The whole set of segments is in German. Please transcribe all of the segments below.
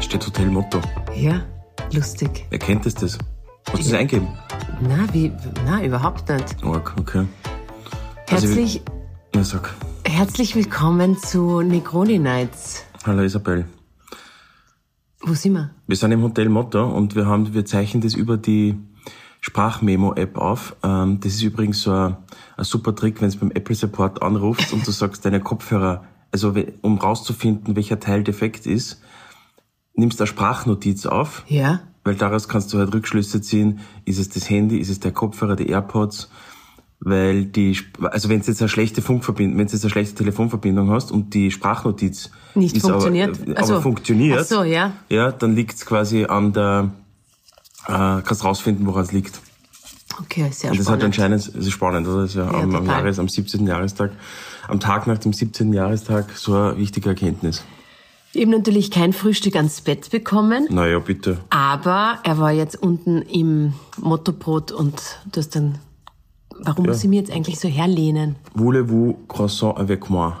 Steht Hotel Motto. Ja, lustig. Wer kennt das? das? Hast du das eingeben? Na, wie, na, überhaupt nicht. Oh, okay. Also, Herzlich, Na, sag. herzlich willkommen zu Negroni Nights. Hallo Isabel. Wo sind wir? Wir sind im Hotel Motto und wir haben, wir zeichnen das über die Sprachmemo-App auf. Ähm, das ist übrigens so ein, ein super Trick, wenn du beim Apple Support anrufst und du sagst, deine Kopfhörer, also um rauszufinden, welcher Teil defekt ist, nimmst eine Sprachnotiz auf, Ja? weil daraus kannst du halt Rückschlüsse ziehen, ist es das Handy, ist es der Kopfhörer, die AirPods, weil die, also wenn du jetzt eine schlechte Funkverbindung, wenn du jetzt eine schlechte Telefonverbindung hast und die Sprachnotiz Nicht funktioniert? aber, Ach so. aber funktioniert, Ach so, ja. ja, dann liegt's quasi an der, äh, kannst rausfinden, woran es liegt. Okay, sehr Und das hat spannend. anscheinend, das ist spannend, oder? Das ist ja, am, am, total. Jahres, am 17. Jahrestag, am Tag nach dem 17. Jahrestag so eine wichtige Erkenntnis. Eben natürlich kein Frühstück ans Bett bekommen, Naja, bitte. aber er war jetzt unten im Mottobrot und du hast dann, warum muss ich mir jetzt eigentlich so herlehnen? Voulez-vous croissant avec moi?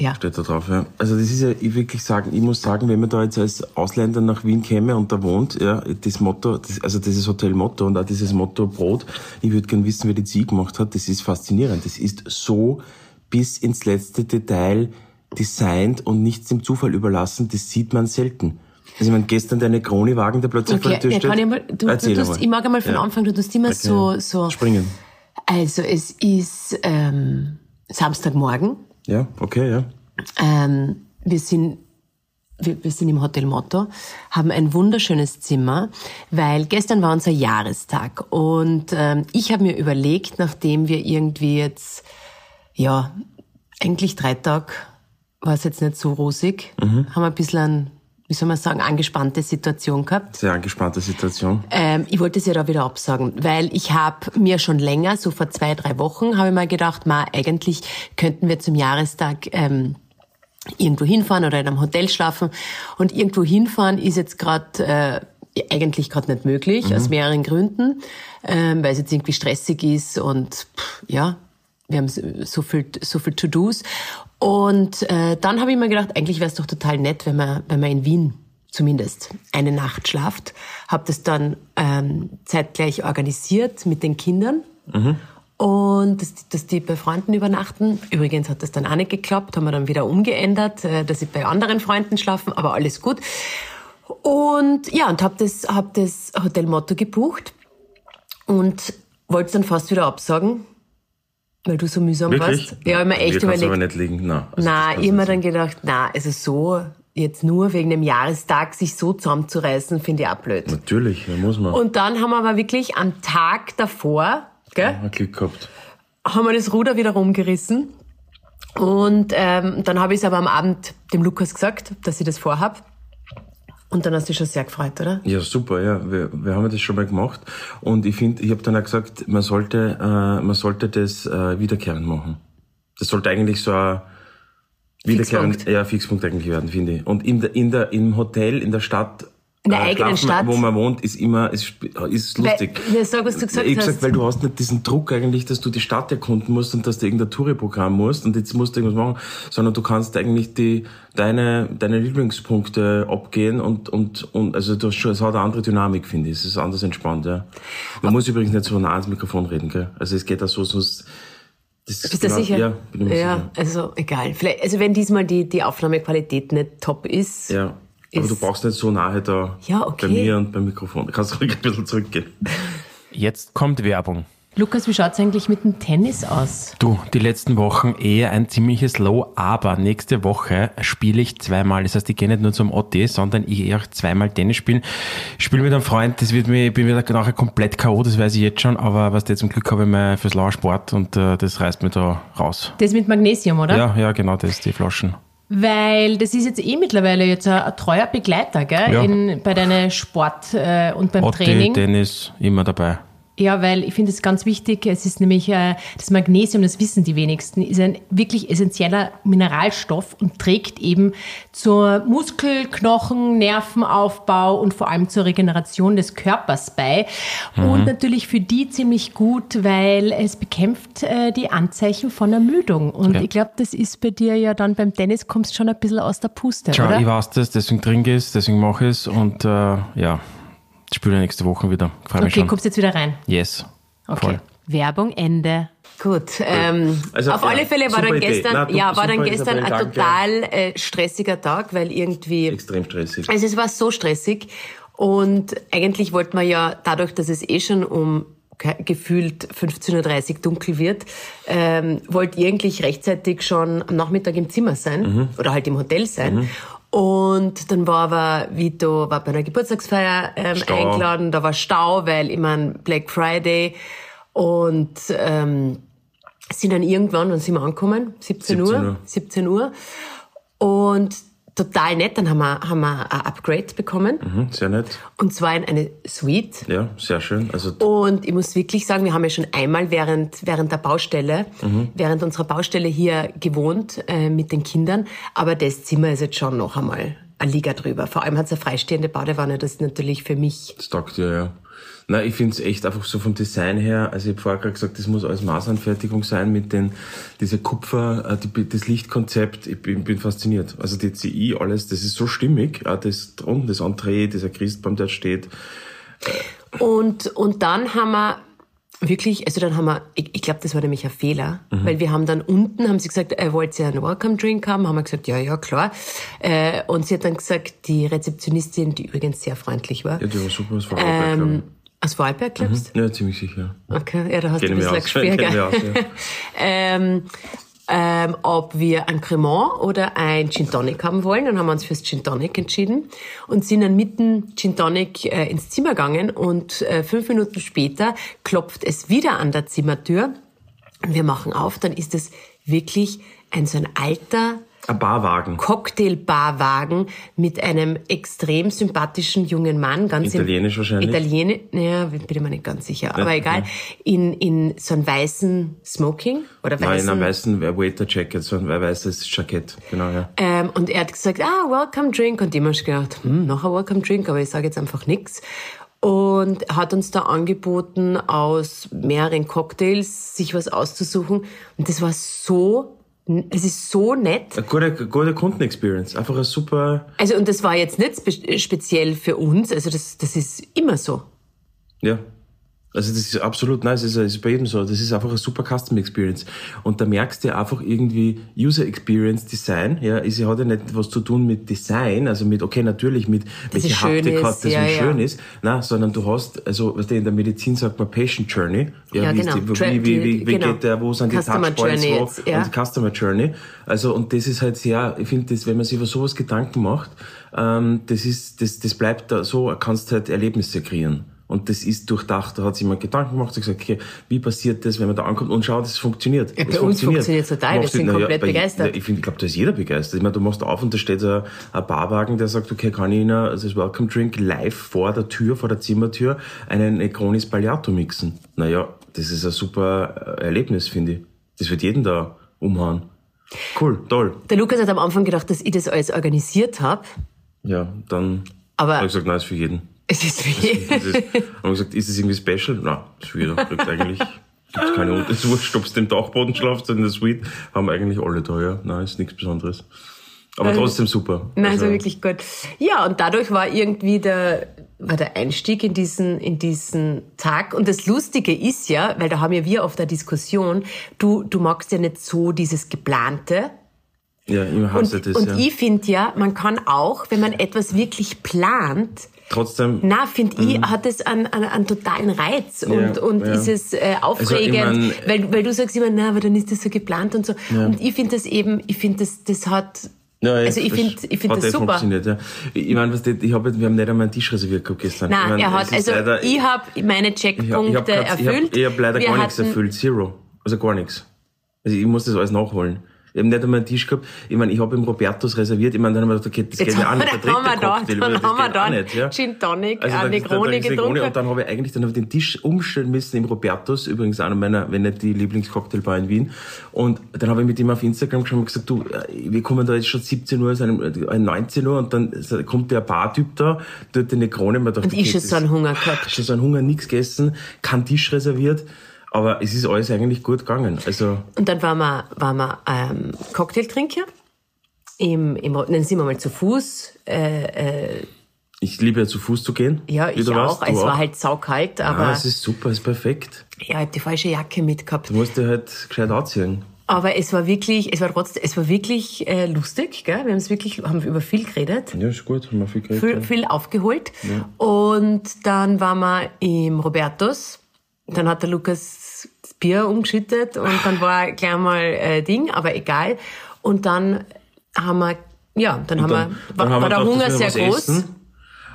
Ja. Steht da drauf, ja. Also das ist ja, ich wirklich sagen, ich muss sagen, wenn man da jetzt als Ausländer nach Wien käme und da wohnt, ja, das Motto, das, also dieses Hotel Motto und auch dieses Motto Brot, ich würde gern wissen, wer die Ziege gemacht hat, das ist faszinierend. Das ist so bis ins letzte Detail designt und nichts dem Zufall überlassen, das sieht man selten. Also ich meine, gestern der Negroni-Wagen, der plötzlich vor Okay, der Tür ja, steht. kann ich, mal, du, du, Erzähl tust, einmal. ich mag einmal von Ja. Anfang, du tust immer so, Okay. so. Springen. Also es ist ähm, Samstagmorgen. Ja, okay, ja. Ähm, wir sind wir, wir sind im Hotel Motto, haben ein wunderschönes Zimmer, weil gestern war unser Jahrestag und ähm, ich habe mir überlegt, nachdem wir irgendwie jetzt, ja, eigentlich drei Tage war es jetzt nicht so rosig, haben wir ein bisschen, ein, wie soll man sagen, angespannte Situation gehabt. Sehr angespannte Situation. Ähm, ich wollte es ja da wieder absagen, weil ich habe mir schon länger, so vor zwei, drei Wochen, habe ich mal gedacht, ma, eigentlich könnten wir zum Jahrestag ähm, irgendwo hinfahren oder in einem Hotel schlafen. Und irgendwo hinfahren ist jetzt gerade äh, eigentlich gerade nicht möglich, aus mehreren Gründen, ähm, weil es jetzt irgendwie stressig ist und pff, ja, wir haben so- viel, so viel To-Dos. Und äh, dann habe ich mir gedacht, eigentlich wäre es doch total nett, wenn man, wenn man in Wien zumindest eine Nacht schlaft. Habe das dann ähm, zeitgleich organisiert mit den Kindern. Und dass, dass die bei Freunden übernachten. Übrigens hat das dann auch nicht geklappt, haben wir dann wieder umgeändert, äh, dass sie bei anderen Freunden schlafen, aber alles gut. Und ja, und habe das, hab das Hotel Motto gebucht und wollte es dann fast wieder absagen, weil du so mühsam Wirklich? warst. Ja, mir echt überlegt. aber nicht liegen. Nein, also kann's ich nicht dann gedacht, na, also so jetzt nur wegen dem Jahrestag sich so zusammenzureißen, finde ich auch blöd. Natürlich, da muss man. Und dann haben wir aber wirklich am Tag davor, gell, Ein Glück gehabt. haben wir das Ruder wieder rumgerissen. Und ähm, dann habe ich es aber am Abend dem Lukas gesagt, dass ich das vorhab. Und dann hast du dich schon sehr gefreut, oder? Ja, super, ja. Wir, wir haben das schon mal gemacht. Und ich finde, ich habe dann auch gesagt, man sollte, äh, man sollte das äh, wiederkehrend machen. Das sollte eigentlich so ein wiederkehrend, Fixpunkt. ja, Fixpunkt eigentlich werden, finde ich. Und in der, in der, im Hotel, in der Stadt, In der eigenen Stadt. wo man wohnt, ist immer, ist, ist lustig. Weil, ja, sag, was du gesagt ich hast. gesagt, weil du hast nicht diesen Druck eigentlich, dass du die Stadt erkunden musst und dass du irgendein Touriprogramm musst und jetzt musst du irgendwas machen, sondern du kannst eigentlich die, deine, deine Lieblingspunkte abgehen und, und, und, also du hast schon, es hat eine andere Dynamik, finde ich. Es ist anders entspannt, ja. Man muss übrigens nicht so nah ans Mikrofon reden, gell. Also es geht auch so, sonst, das ist Bist du genau- sicher? Ja, bin ich mir ja, sicher. also egal. Vielleicht, also wenn diesmal die, die Aufnahmequalität nicht top ist. Ja. Aber Ist- du brauchst nicht so nahe da Ja, okay. bei mir und beim Mikrofon. Du kannst ruhig ein bisschen zurückgehen. Jetzt kommt Werbung. Lukas, wie schaut's eigentlich mit dem Tennis aus? Du, die letzten Wochen eher ein ziemliches Low, aber nächste Woche spiele ich zweimal. Das heißt, ich gehe nicht nur zum OT, sondern ich gehe auch zweimal Tennis spielen. Ich spiele mit einem Freund, das wird mir, ich bin wieder nachher komplett K.O., das weiß ich jetzt schon, aber was der zum Glück habe ich mal fürs Lauer Sport und äh, das reißt mir da raus. Das mit Magnesium, oder? Ja, ja, genau, das, die Flaschen. Weil das ist jetzt eh mittlerweile jetzt ein, treuer Begleiter, gell? Ja. In, bei deinen Sport äh, und beim OT, Training. Tennis, immer dabei. Ja, weil ich finde es ganz wichtig. Es ist nämlich äh, das Magnesium, das wissen die wenigsten, ist ein wirklich essentieller Mineralstoff und trägt eben zur Muskel-, Knochen-, Nervenaufbau und vor allem zur Regeneration des Körpers bei. Mhm. Und natürlich für die ziemlich gut, weil es bekämpft äh, die Anzeichen von Ermüdung. Und ja. ich glaube, das ist bei dir ja dann beim Tennis kommst schon ein bisschen aus der Puste, oder? ich weiß das, deswegen trinke ich es, deswegen mache ich es und äh, ja spiele nächste Woche wieder. Freu okay, schon. kommst jetzt wieder rein? Yes. Okay. Voll. Werbung Ende. Gut. Ähm, also, auf ja, alle Fälle war dann gestern, Nein, ja, war dann gestern ein total äh, stressiger Tag, weil irgendwie extrem stressig. Also es war so stressig und eigentlich wollte man ja dadurch, dass es eh schon um gefühlt 15.30 Uhr dunkel wird, ähm, wollte eigentlich rechtzeitig schon am Nachmittag im Zimmer sein mhm. oder halt im Hotel sein. Mhm. Und dann war aber Vito war bei einer Geburtstagsfeier ähm, eingeladen, da war Stau, weil ich mein Black Friday und ähm, sind dann irgendwann, wann sind wir angekommen? 17, 17 Uhr. Uhr. 17 Uhr. Und total nett. Dann haben wir, haben wir ein Upgrade bekommen. Mhm, sehr nett. Und zwar in eine Suite. Ja, sehr schön. Also und ich muss wirklich sagen, wir haben ja schon einmal während, während der Baustelle, mhm. während unserer Baustelle hier gewohnt äh, mit den Kindern. Aber das Zimmer ist jetzt schon noch einmal eine Liga drüber. Vor allem hat es eine freistehende Badewanne. Das ist natürlich für mich. Das taugt ja, ja. Na, ich finde es echt einfach so vom Design her, also ich habe vorher gerade gesagt, das muss alles Maßanfertigung sein mit den, dieser Kupfer, äh, die, das Lichtkonzept, ich bin, bin fasziniert. Also die CI, alles, das ist so stimmig, auch das drum, das Entree, dieser Christbaum, der steht. Und, und dann haben wir Wirklich, also dann haben wir, ich, ich glaube, das war nämlich ein Fehler, mhm. weil wir haben dann unten, haben sie gesagt, äh, wollt ihr einen Welcome Drink haben? Haben wir gesagt, ja, ja, klar. Äh, und sie hat dann gesagt, die Rezeptionistin, die übrigens sehr freundlich war. Ja, die war super, das war ähm, aus Vorarlberg, glaubst mhm. Ja, ziemlich sicher. Okay, ja, da hast Kennen du ein bisschen ein Gespür, aus, ja. ähm, ähm, ob wir ein Cremant oder ein Gin Tonic haben wollen. Dann haben wir uns fürs Gin Tonic entschieden und sind dann mitten Gin Tonic äh, ins Zimmer gegangen und äh, fünf Minuten später klopft es wieder an der Zimmertür und wir machen auf, dann ist es wirklich ein so ein alter Barwagen. Cocktailbarwagen mit einem extrem sympathischen jungen Mann. Ganz Italienisch wahrscheinlich. Italienisch, naja, bin ich mir nicht ganz sicher. Aber egal. Ja. In, in so einem weißen Smoking oder weißen... Nein, in einem weißen Waiter Jacket, so ein weißes Jackett. Genau, ja. Ähm, und er hat gesagt, ah, welcome drink. Und ich habe gedacht, hm, noch ein welcome drink, aber ich sage jetzt einfach nichts und hat uns da angeboten, aus mehreren Cocktails sich was auszusuchen. Und das war so es ist so nett. Eine gute, gute Kundenexperience. Einfach ein super. Also, und das war jetzt nicht spe speziell für uns. Also, das, das ist immer so. Ja. Also das ist absolut nice, das ist bei jedem so. Das ist einfach eine super Custom Experience. Und da merkst du einfach irgendwie User Experience Design, ja, ist hat ja nicht was zu tun mit Design, also mit, okay, natürlich mit, das welche Haptik hat, das ja, wie ja. schön ist, na, sondern du hast, also, was der in der Medizin sagt man Patient Journey. Ja, ja wie, genau. Die, wie, wie, wie, wie genau. geht der, wo sind die Customer Touchpoints, Journey wo, jetzt, ja. und Customer Journey. Also, und das ist halt sehr, ich finde, das, wenn man sich über sowas Gedanken macht, ähm, das ist, das, das bleibt da so, kannst halt Erlebnisse kreieren. Und das ist durchdacht. Da hat sich jemand Gedanken gemacht und gesagt, okay, wie passiert das, wenn man da ankommt und schaut, es funktioniert. Ja, bei uns funktioniert es total, wir sind komplett ja, begeistert. Ja, ich finde, ich glaube, da ist jeder begeistert. Ich meine, du machst auf und da steht ein, ein Barwagen, der sagt, okay, kann ich Ihnen also das Welcome Drink live vor der Tür, vor der Zimmertür, einen Necronis Pagliato mixen. Naja, das ist ein super äh, Erlebnis, finde ich. Das wird jeden da umhauen. Cool, toll. Der Lukas hat am Anfang gedacht, dass ich das alles organisiert habe. Ja, dann habe ich gesagt, nein, ist für jeden. Es ist wie. Das ist, haben wir gesagt, ist es irgendwie special? Nein, ist für jeder. Gibt eigentlich gibt's keine wurscht, ob es im Dachboden schlaft oder in der Suite. Haben eigentlich alle da, ja. Nein, ist nichts Besonderes. Aber ähm, trotzdem super. Nein, also, wirklich gut. Ja, und dadurch war irgendwie der, war der Einstieg in diesen, in diesen Tag. Und das Lustige ist ja, weil da haben ja wir oft eine Diskussion, du, du magst ja nicht so dieses Geplante, ja, ich hasse und, das. Und ja. ich finde ja, man kann auch, wenn man etwas wirklich plant, trotzdem. Na, finde ich, mhm. hat es einen, einen, einen totalen Reiz und, ja, und ja. ist es äh, aufregend, also, ich mein, weil, weil du sagst immer, na, aber dann ist das so geplant und so. Ja. Und ich finde das eben, ich finde das, das hat, ja, also ich finde ich finde das super. Ja. Ich meine, was ich hab, wir haben nicht einmal einen Tisch reserviert gehabt gestern. Nein, ich mein, er hat, also leider, ich habe meine Checkpunkte erfüllt. Ich habe hab leider wir gar nichts erfüllt, zero, also gar nichts. Also ich muss das alles nachholen. Wir haben nicht einmal einen Tisch gehabt. Ich meine, ich habe im Robertus reserviert. Ich meine, dann haben wir gedacht, okay, das Jetzt geht ja auch nicht. Der dann haben wir dritte da- Cocktail, dann das haben wir da nicht, ja. Gin Tonic, Also eine da- da- Negroni da- Negroni getrunken. Und dann habe ich eigentlich dann habe ich den Tisch umstellen müssen im Robertus, übrigens einer meiner, wenn nicht die Lieblingscocktailbar in Wien. Und dann habe ich mit ihm auf Instagram geschrieben und gesagt, du, äh, wir kommen da jetzt schon 17 Uhr, es ist ein- ein 19 Uhr und dann kommt der Bartyp da, tut die Negroni. Und, ich schon so einen Hunger gehabt. Schon so einen Hunger, nichts gegessen, kein Tisch reserviert. Aber es ist alles eigentlich gut gegangen. Also, Und dann waren wir, waren wir ähm, Cocktailtrinker. Im, im, dann sind wir mal zu Fuß. Äh, äh, ich liebe ja zu Fuß zu gehen. ja, ich auch. du es war halt saukalt, aber Ah, es ist super, es ist perfekt. ja, ich habe die falsche Jacke mitgehabt. Du musst dir halt gescheit anziehen. Aber es war wirklich, es war trotzdem, es war wirklich äh, lustig, gell? Wir haben es wirklich, haben über viel geredet. Ja, ist gut, haben wir viel geredet. viel, ja. viel aufgeholt. Und dann waren wir im Robertus. Dann hat der Lukas das Bier umgeschüttet und dann war gleich mal äh, Ding, aber egal. Und dann haben wir, ja, dann, haben Dann- wir, dann war, haben war wir der gedacht, Hunger sehr was groß. essen.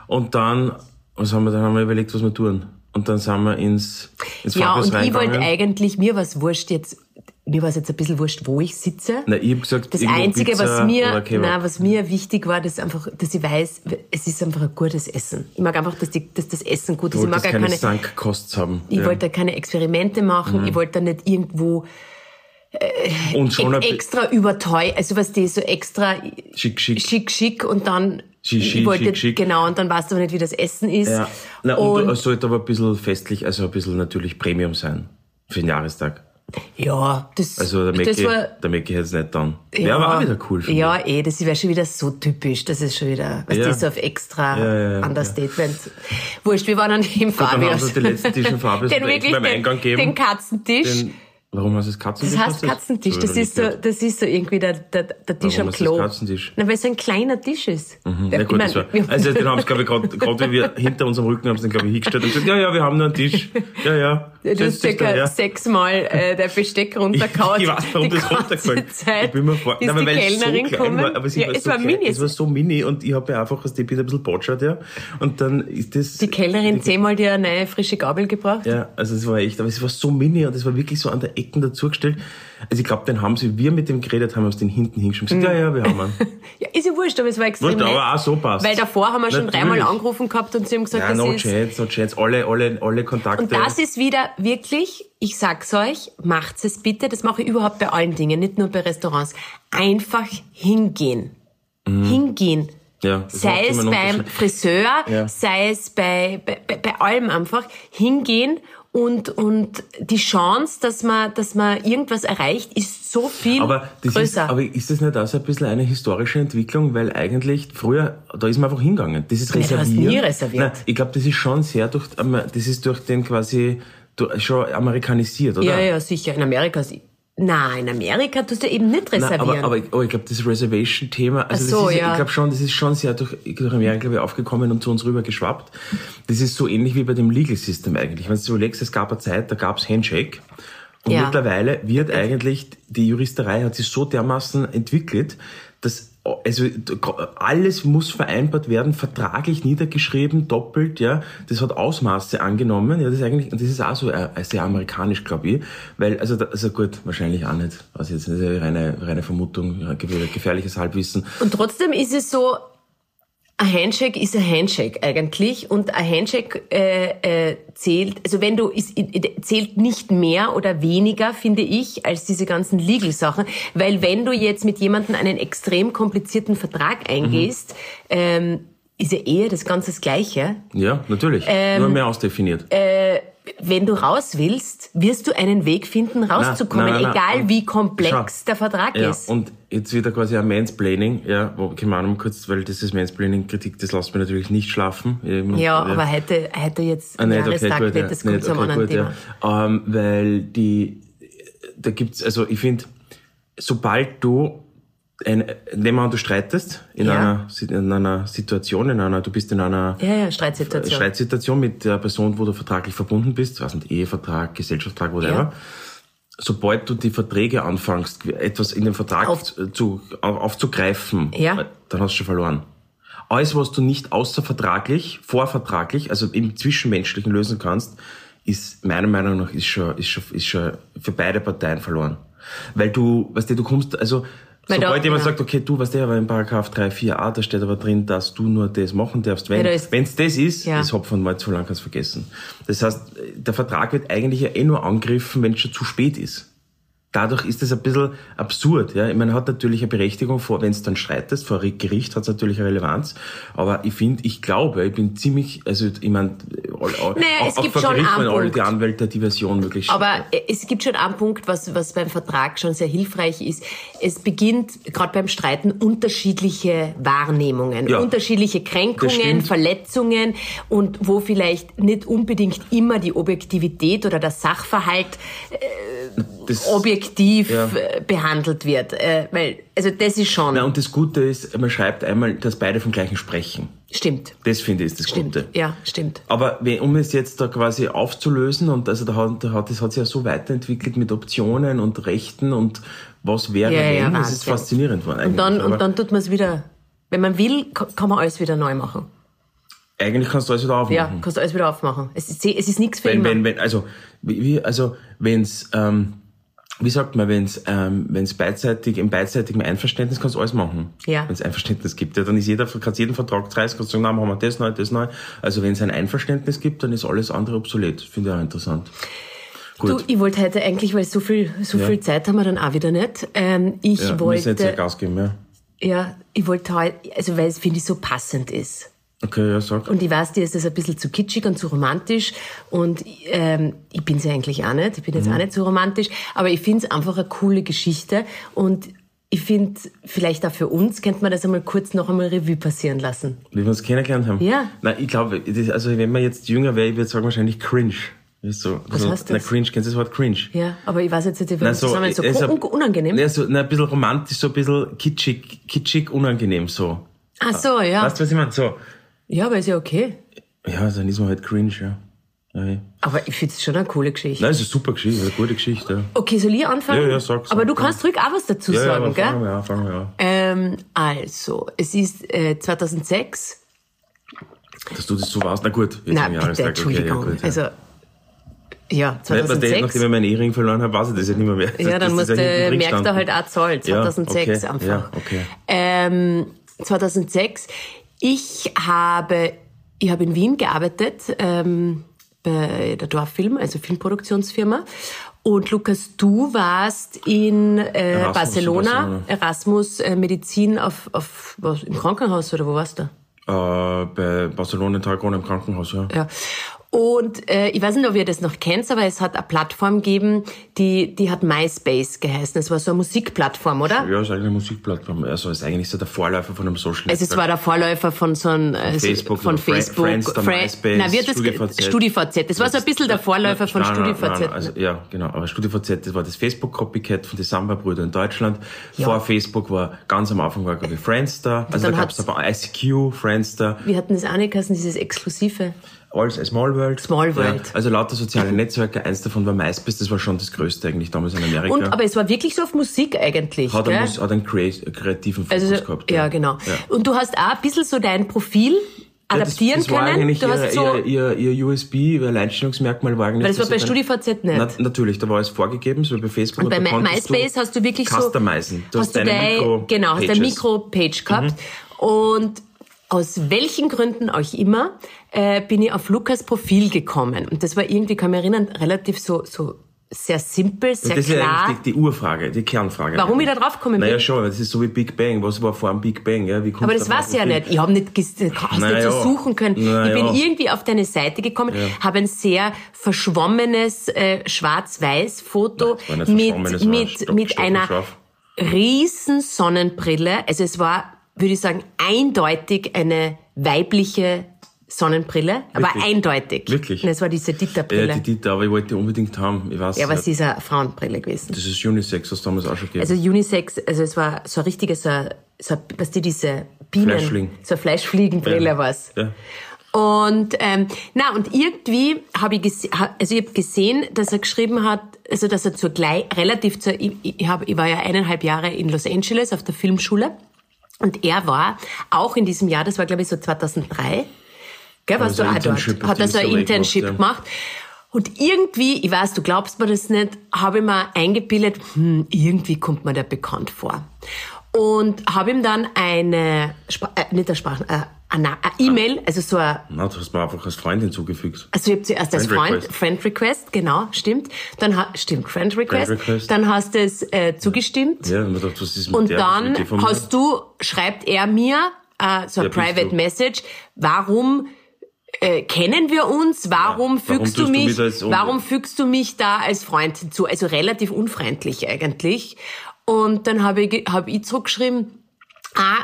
Und dann, was haben wir, dann haben wir überlegt, was wir tun. Und dann sind wir ins, ins Ja, und ich wollte eigentlich, mir war es wurscht jetzt, mir war es jetzt ein bisschen wurscht, wo ich sitze. Nein, ich hab gesagt, Das Einzige, Pizza was mir, nein, was mir wichtig war, dass einfach, dass ich weiß, es ist einfach ein gutes Essen. Ich mag einfach, dass, die, dass das Essen gut ist. Ich mag keine keine, Sankkosts haben. ich ja. wollte keine Experimente machen. Ich wollte da nicht irgendwo Und schon e extra überteuert, also was die so extra Schick, schick. schick, schick und dann schick, wollte schick, schick. genau und dann weißt du aber nicht, wie das Essen ist. Ja. Na, und, und es sollte aber ein bisschen festlich, also ein bisschen natürlich Premium sein. Für den Jahrestag. Ja, das, Also der das Mecki, war der Mecki hätte es nicht dann. ja, Wäre aber auch wieder cool Ja, eh, das wäre schon wieder so typisch. Das ist schon wieder, was Ja. die so auf extra Ja, ja, Understatement. Wurscht, wir waren dann haben Fabius. sie den letzten Tisch im Fabius den wirklich beim den, Eingang geben. den Katzentisch. Den, warum hast du das Katzentisch? das heißt Katzentisch. ich Das nie ist so, das ist so irgendwie der, der, der Tisch Warum am ist das Klo. Katzentisch? Na, weil es ein kleiner Tisch ist. Mhm. Der- Ja, ich gut, mein, das war, also den haben sie, glaube ich, gerade, gerade wie wir hinter unserem Rücken haben sie den, glaube ich, hingestellt und gesagt, ja, ja, wir haben nur einen Tisch. Ja, ja. Du hast circa her. sechsmal äh, der Besteck runtergehauen. Ich weiß, warum die das runtergefallen Zeit Ich bin mir vor, ist Nein, die weil Kellnerin so klein war, aber ja, war es so war klein, mini. Es war so mini und ich habe mir einfach aus dem Bild ein bisschen botschert, ja. Und dann ist das... die Kellnerin zehnmal dir eine neue frische Gabel gebracht. Ja, also es war echt, aber es war so mini und es war wirklich so an der Ecken dazugestellt. Also ich glaube, den haben sie, wir mit dem geredet haben, aus den hinten hingeschrieben. Mhm. Ja, ja, wir haben einen. Ja, ist ja wurscht, aber es war extrem Wurscht, nett. aber auch so passt. Weil davor haben wir schon Natürlich. dreimal angerufen gehabt und sie haben gesagt, Ja, das no ist... chance, no chance. Alle, alle, alle Kontakte. Und das ist wieder wirklich, ich sag's euch, macht's es bitte, das mache ich überhaupt bei allen Dingen, nicht nur bei Restaurants. Einfach hingehen. Hingehen. Mhm. Ja, das sei es beim. Friseur, Ja. sei es bei, bei, bei allem einfach. Hingehen und, und die Chance, dass man, dass man irgendwas erreicht, ist so viel Aber, größer. ist, aber ist das nicht auch so ein bisschen eine historische Entwicklung? Weil eigentlich früher, da ist man einfach hingegangen. Das ist Ja, du hast reserviert. nie reserviert. Nein, ich glaube, das ist schon sehr durch, das ist durch den quasi, schon amerikanisiert, oder? ja, ja, sicher. In Amerika ist, nein, in Amerika tust du eben nicht Nein, reservieren. aber, aber, ich- aber ich glaube, das Reservation-Thema, also so, das ist, ja. ich glaube schon, das ist schon sehr durch, durch Amerika, glaube ich, aufgekommen und zu uns rüber geschwappt. Das ist so ähnlich wie bei dem Legal System eigentlich. Wenn du so überlegst, es gab eine Zeit, da gab's Handshake. Und Ja. mittlerweile wird eigentlich, die Juristerei hat sich so dermaßen entwickelt, dass also alles muss vereinbart werden, vertraglich niedergeschrieben, doppelt, ja. Das hat Ausmaße angenommen, ja. Das ist eigentlich, das ist auch so äh, sehr amerikanisch, glaube ich, weil also, also gut, wahrscheinlich auch nicht, also jetzt eine reine reine Vermutung, gefährliches Halbwissen. Und trotzdem ist es so, ein Handshake ist ein Handshake eigentlich und ein Handshake äh, äh, zählt, also wenn du, ist, zählt nicht mehr oder weniger, finde ich, als diese ganzen Legal-Sachen, weil wenn du jetzt mit jemandem einen extrem komplizierten Vertrag eingehst, ähm, ist ja eher das Ganze das Gleiche. Ja, natürlich, Ähm, nur mehr ausdefiniert. Äh, Wenn du raus willst, wirst du einen Weg finden, rauszukommen, nein, nein, egal und wie komplex schau. der Vertrag Ja, ist. und jetzt wieder quasi ein Mansplaining, ja, wo, keine Ahnung, kurz, weil das ist Mansplaining-Kritik, das lässt mir natürlich nicht schlafen. Eben, Ja, aber heute, heute jetzt Ah, nicht, okay, Jahrestag gut, wird ja. das kommt Nicht, zu einem okay, anderen gut, Thema. Ja. Ähm, weil die, da gibt's, also ich finde, sobald du ein, nehmen wir an, du streitest in, Ja. einer, in einer Situation, in einer, du bist in einer Ja, ja, Streitsituation. Streitsituation mit der Person, wo du vertraglich verbunden bist, was nicht, Ehevertrag, Gesellschaftsvertrag, whatever. Sobald du die Verträge anfängst, etwas in den Vertrag Auf- zu, auf, aufzugreifen, dann hast du schon verloren. Alles, was du nicht außervertraglich, vorvertraglich, also im Zwischenmenschlichen lösen kannst, ist meiner Meinung nach ist schon, ist schon, ist schon für beide Parteien verloren. Weil du, weißt du, du kommst, also, Weil sobald da- jemand ja. sagt, okay, du, weißt du, aber in Paragraph 3, 4a, da steht aber drin, dass du nur das machen darfst. Wenn da ist- wenn's das ist, Ja. ist Hopfen und Malz zu lang, kannst vergessen. Das heißt, der Vertrag wird eigentlich ja eh nur angegriffen, wenn es schon zu spät ist. Dadurch ist es ein bisschen absurd. Ja? Ich meine, hat natürlich eine Berechtigung, vor, wenn es dann streitest, vor Gericht hat es natürlich eine Relevanz. Aber ich finde, ich glaube, ich bin ziemlich, also ich meine, all, all, Naja, auch, es auch gibt vor schon Gericht einen wollen alle Punkt. die Anwälte die Version möglichst Aber äh, es gibt schon einen Punkt, was, was beim Vertrag schon sehr hilfreich ist. Es beginnt gerade beim Streiten unterschiedliche Wahrnehmungen, Ja. unterschiedliche Das Kränkungen. Verletzungen und wo vielleicht nicht unbedingt immer die Objektivität oder der Sachverhalt das, objektiv Ja. äh, behandelt wird. Äh, weil, also das ist schon, Na, und das Gute ist, man schreibt einmal, dass beide vom gleichen sprechen. stimmt, Das finde ich ist das stimmt, Gute. ja, stimmt. Aber um es jetzt da quasi aufzulösen, und also da hat, da hat, das hat sich ja so weiterentwickelt mit Optionen und Rechten und was wäre, Ja, ja, wenn, das ist faszinierend worden. Und dann, und dann tut man es wieder, wenn man will, ka- kann man alles wieder neu machen. Eigentlich kannst du alles wieder aufmachen. Ja, kannst du alles wieder aufmachen. Es ist, es ist nichts für Wenn, immer. wenn, wenn, also, wie, also, wenn's, ähm, wie sagt man, wenn's, ähm, wenn's beidseitig, im beidseitigen Einverständnis kannst du alles machen. Ja. Wenn's Einverständnis gibt. Ja, dann ist jeder, kannst jeden Vertrag reißen, kannst sagen, na, machen wir das neu, das neu. Also, wenn es ein Einverständnis gibt, dann ist alles andere obsolet. Finde ich auch interessant. Du, Gut. ich wollte heute eigentlich, weil so viel, so Ja. viel Zeit haben wir dann auch wieder nicht. Ähm, ich ja, wir müssen jetzt ja wollte, Gas geben, ja. ja, ich wollte heute, also weil es finde ich so passend ist. Okay, ja, sag. Und ich weiß, dir ist das ein bisschen zu kitschig und zu romantisch. Und ähm, ich bin's ja eigentlich auch nicht. Ich bin jetzt Mhm. auch nicht so romantisch. Aber ich find's einfach eine coole Geschichte. Und ich finde, vielleicht auch für uns, könnte man das einmal kurz noch einmal Revue passieren lassen. Wie wir uns kennengelernt haben? Ja. Nein, ich glaube, das- also wenn man jetzt jünger wäre, ich würde sagen wahrscheinlich cringe. So, Was so, heißt Na, das? cringe, kennst du das Wort cringe? Ja, aber ich weiß jetzt nicht, wie Na, wir zusammen so äh, so- un unangenehm. Ja, so, na, ein bisschen romantisch, so ein bisschen kitschig, kitschig, unangenehm, so. Ach so, ja. Weißt du, was ich meine? So. Ja, aber ist ja okay. Ja, dann ist man halt cringe, ja. ja. ja. Aber ich finde es schon eine coole Geschichte. Nein, es ist eine super Geschichte, eine gute Geschichte. Ja, Okay, soll ich anfangen? Ja, ja, sag, sag, Aber du kannst ruhig auch was dazu ja, ja sagen, aber gell? fangen wir an, fangen wir an. Ähm, also, es ist äh, 2006. Dass du das so warst, na gut. Jetzt Nein, bitte, Entschuldigung. Okay, ja, gut, ja. Also, ja, Nicht, was der, 2006. nachdem ich meinen Ehering verloren habe, weiß ich das ja nicht mehr. mehr. ja, dann das musst drin merkt er halt auch Zoll, 2006 ja, okay, einfach. Ja, okay. Ähm, 2006. Ich habe, ich habe in Wien gearbeitet, ähm, bei der Dorffilm, also Filmproduktionsfirma. Und Lukas, du warst in äh, Erasmus Barcelona, Barcelona. Erasmus äh, Medizin auf, auf was, im Krankenhaus oder wo warst du? Äh, bei Barcelona in Tarragona im Krankenhaus, ja. Ja. Und äh, ich weiß nicht, ob ihr das noch kennt, aber es hat eine Plattform gegeben, die, die hat MySpace geheißen. Es war so eine Musikplattform, oder? Ja, ist eigentlich eine Musikplattform. Also ist eigentlich so der Vorläufer von einem Social Also es war der Vorläufer von so einem äh, Facebook, von Facebook, Friendster, Fri- MySpace, na, wird das StudiVZ. StudiVZ. Das war so ein bisschen der Vorläufer von Nein, nein, StudiVZ. nein, Also, ja, genau. Aber StudiVZ, das war das Facebook-Copycat von den Samba-Brüdern in Deutschland. Ja. Vor Facebook war, ganz am Anfang war, glaube ich, Friendster. Also dann da gab es aber ICQ, Friendster, Wir hatten das auch nicht geheißen, dieses Exklusive. Alles, Small World. Small World. Ja, also lauter soziale Netzwerke. Eins davon war MySpace, das war schon das größte eigentlich damals in Amerika. Und, aber es war wirklich so auf Musik eigentlich. hat, einen, hat einen kreativen Fokus also, gehabt. ja, genau. Und du hast auch ein bisschen so dein Profil adaptieren ja, das, das können. Eigentlich Du ihr, hast so, ihr, ihr, ihr USB, ihr Alleinstellungsmerkmal war eigentlich. weil das war bei StudiVZ nicht. Na, natürlich, da war es vorgegeben, so wie bei Facebook. Und bei MySpace hast du wirklich so. customizen. Du hast deine dein, Mikro genau, hast deine. Mhm. Mikro-Page gehabt. Und aus welchen Gründen auch immer, äh, bin ich auf Lukas Profil gekommen. Und das war irgendwie, kann ich mich erinnern, relativ so, so sehr simpel, sehr Und das ist ja klar. eigentlich die, die Urfrage, die Kernfrage. Warum ich da drauf gekommen bin? Naja, schon, das ist so wie Big Bang. Was war vor dem Big Bang? Ja? Wie Aber das ein war's ja nicht. Ich habe nicht, hast Na nicht so ja. suchen können. Na ich bin ja. irgendwie auf deine Seite gekommen, habe ein sehr verschwommenes äh, Schwarz-Weiß-Foto war mit, war mit, stock- mit einer riesen Sonnenbrille. Also es war, würde ich sagen, eindeutig eine weibliche Sonnenbrille, aber Wirklich? eindeutig. Wirklich? Und es war diese Ja, Dieter-Brille. die Dieter, aber ich wollte die unbedingt haben. Ich weiß Ja, aber es ist eine Frauenbrille gewesen. Das ist Unisex, was damals auch schon gegeben. Also Unisex, also es war so ein richtiges, so, so, was die diese Bienen, Fleischfliegen. so eine Fleischfliegenbrille Ja. war's. Ja. Und ähm, na und irgendwie habe ich gese ha- also ich habe gesehen, dass er geschrieben hat, also dass er zur gleich relativ zur ich, ich, hab, ich war ja eineinhalb Jahre in Los Angeles auf der Filmschule und er war auch in diesem Jahr, das war glaube ich so 2003, gell, warst du auch dort, hat er so ein Internship gemacht, gemacht. Und irgendwie, ich weiß, du glaubst mir das nicht, habe ich mir eingebildet, hm, irgendwie kommt mir der bekannt vor. Und habe ihm dann eine, Spra äh, nicht eine Sprache, äh, eine E-Mail, also so ein, Na, du hast mir einfach als Freund hinzugefügt. also ich habe zuerst als Friend Freund, Request. Friend Request, genau, stimmt. Dann stimmt, Friend Request. Friend Request. Dann hast du es äh, zugestimmt. Ja, und ich dachte, was ist mit Und der? dann Was hast du, schreibt er mir äh, so ein Wer bist Private? Message, warum äh, kennen wir uns? Warum Ja, warum fügst du tust du mich? mich da jetzt um- warum fügst du mich da als Freund hinzu? Also relativ unfreundlich eigentlich. Und dann habe ich, hab ich zurückgeschrieben. Ah,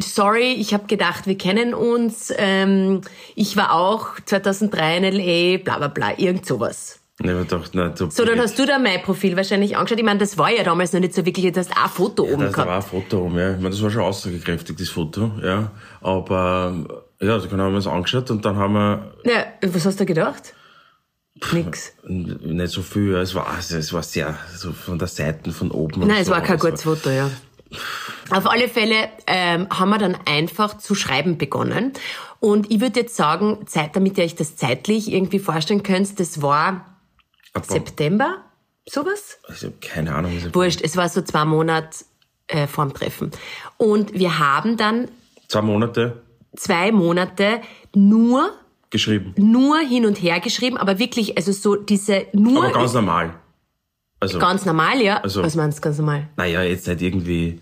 sorry, ich habe gedacht, wir kennen uns. Ähm, ich war auch 2003 in L.A., bla bla bla, irgend sowas. Ja, ich dachte, na, so, So, dann hast du da mein Profil wahrscheinlich angeschaut. Ich meine, das war ja damals noch nicht so wirklich, du hast ein Foto oben Da gehabt. aber auch ein Foto um, ja. Ich meine, das war schon aussagekräftig, das Foto, ja. Aber, ja, also haben wir es angeschaut und dann haben wir Ja, was hast du gedacht? Nix. nicht so viel, es war, also es war sehr, so von der Seite, von oben. Nein, es so. war kein Es gutes Foto, ja. Auf alle Fälle ähm, haben wir dann einfach zu schreiben begonnen. Und ich würde jetzt sagen, Zeit, damit ihr euch das zeitlich irgendwie vorstellen könnt, das war Aber- September, sowas? Ich habe keine Ahnung, Wurscht, es war so zwei Monate äh, vorm Treffen. Und wir haben dann Zwei Monate zwei Monate nur, geschrieben. nur hin und her geschrieben, aber wirklich, also so diese nur Aber ganz normal. Also, ganz normal, ja. Also- Was meinst du ganz normal? naja, jetzt nicht irgendwie,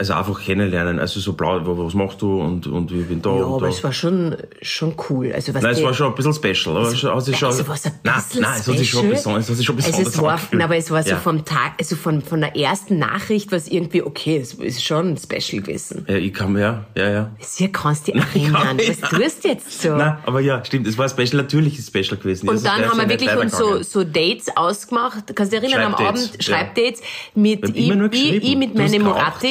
also einfach kennenlernen, also so blau, was machst du und, und ich bin da Ja, aber da. es war schon, schon cool. Also, was Nein, es war schon ein bisschen special, aber es sich schon, also was ein nein, bisschen nein, es hat sich schon special. besonders, es hat sich schon also besonders es war, na, aber es war so ja. vom Tag, also von, von der ersten Nachricht war es irgendwie okay, es ist schon special gewesen. Ja, ich kann, ja, ja, ja. Sicher kannst du dich erinnern. Was tust du jetzt so? Nein, aber ja, stimmt, es war special, natürlich ist es special gewesen. Und Also dann haben ja wir wirklich uns so, so Dates ausgemacht. Kannst du dich erinnern, am Schreibdates, Abend ja. Schreibdates mit Wir haben ich, ich, mit meinem geraucht.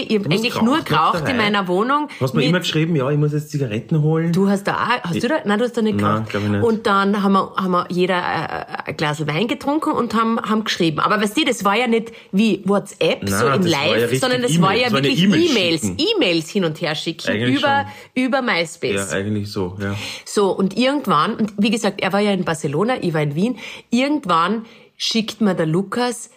Ich eigentlich geraucht nur geraucht in meiner Wohnung. Du hast mir immer geschrieben, ja, ich muss jetzt Zigaretten holen. Du hast da auch, hast du da? Nein, du hast da nicht Nein, geraucht. ich nicht. Und dann haben wir, haben wir jeder äh, ein Glas Wein getrunken und haben, haben geschrieben. Aber weißt du, das war ja nicht wie WhatsApp, Nein, so im ja Live, richtig sondern das E-Mail. war ja Das war wirklich E-Mail E-Mails, schicken. E-Mails hin und her schicken Eigentlich über, über MySpace. ja, eigentlich so, ja. So, und irgendwann, und wie gesagt, er war ja in Barcelona, ich war in Wien, irgendwann schickt mir der Lukas